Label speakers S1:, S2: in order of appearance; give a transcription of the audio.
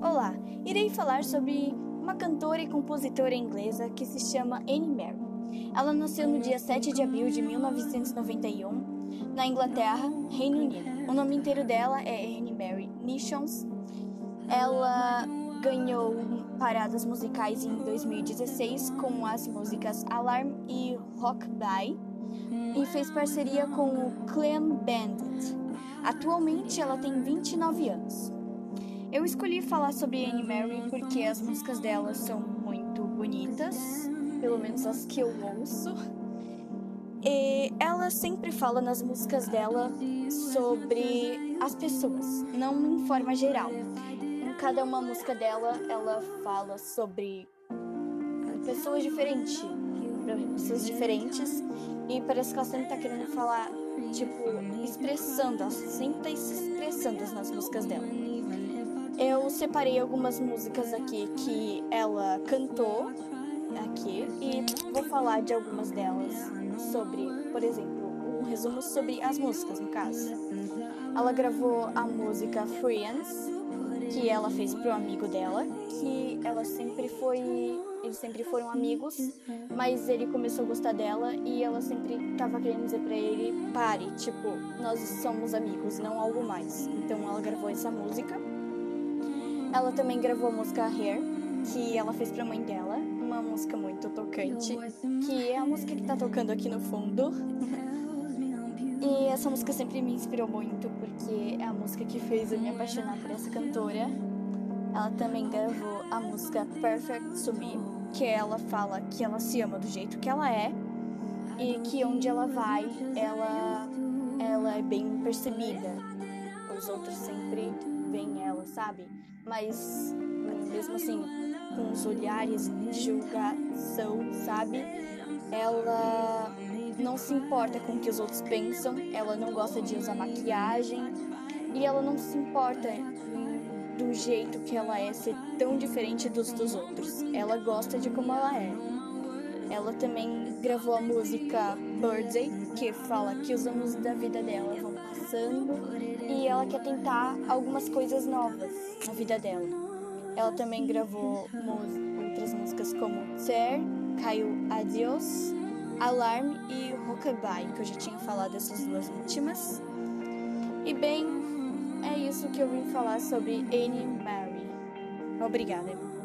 S1: Olá, irei falar sobre uma cantora e compositora inglesa que se chama Annie Mary. Ela nasceu no dia 7 de abril de 1991 na Inglaterra, Reino Unido. O nome inteiro dela é Annie Mary Nishons. Ela ganhou paradas musicais em 2016 com as músicas Alarm e Rockbye e fez parceria com o Clan Bandit. Atualmente ela tem 29 anos. Eu escolhi falar sobre Annie Mary porque as músicas dela são muito bonitas, pelo menos as que eu ouço. E ela sempre fala nas músicas dela sobre as pessoas, não em forma geral. Em cada uma música dela, ela fala sobre pessoas diferentes, pessoas diferentes, e parece que ela sempre tá querendo falar, tipo, expressando, ela sempre tá se expressando nas músicas dela. Separei algumas músicas aqui que ela cantou aqui e vou falar de algumas delas sobre, por exemplo, um resumo sobre as músicas, no caso. Ela gravou a música Friends, que ela fez pro amigo dela, que ela sempre foi, eles sempre foram amigos, mas ele começou a gostar dela e ela sempre tava querendo dizer para ele, pare, tipo, nós somos amigos, não algo mais. Então ela gravou essa música. Ela também gravou a música Hair, que ela fez pra mãe dela, uma música muito tocante, que é a música que tá tocando aqui no fundo. E essa música sempre me inspirou muito, porque é a música que fez eu me apaixonar por essa cantora. Ela também gravou a música Perfect to que ela fala que ela se ama do jeito que ela é e que onde ela vai, ela, ela é bem percebida. Os outros sempre veem ela, sabe? Mas mesmo assim, com os olhares de julgação, sabe? Ela não se importa com o que os outros pensam, ela não gosta de usar maquiagem e ela não se importa do jeito que ela é ser tão diferente dos dos outros. Ela gosta de como ela é. Ela também gravou a música Birthday, que fala que os anos da vida dela vão passando e ela quer tentar algumas coisas novas na vida dela. Ela também gravou outras músicas como Ter, Caiu Adios, Alarm e Rockabye, que eu já tinha falado dessas duas últimas. E bem, é isso que eu vim falar sobre Annie Mary. Obrigada.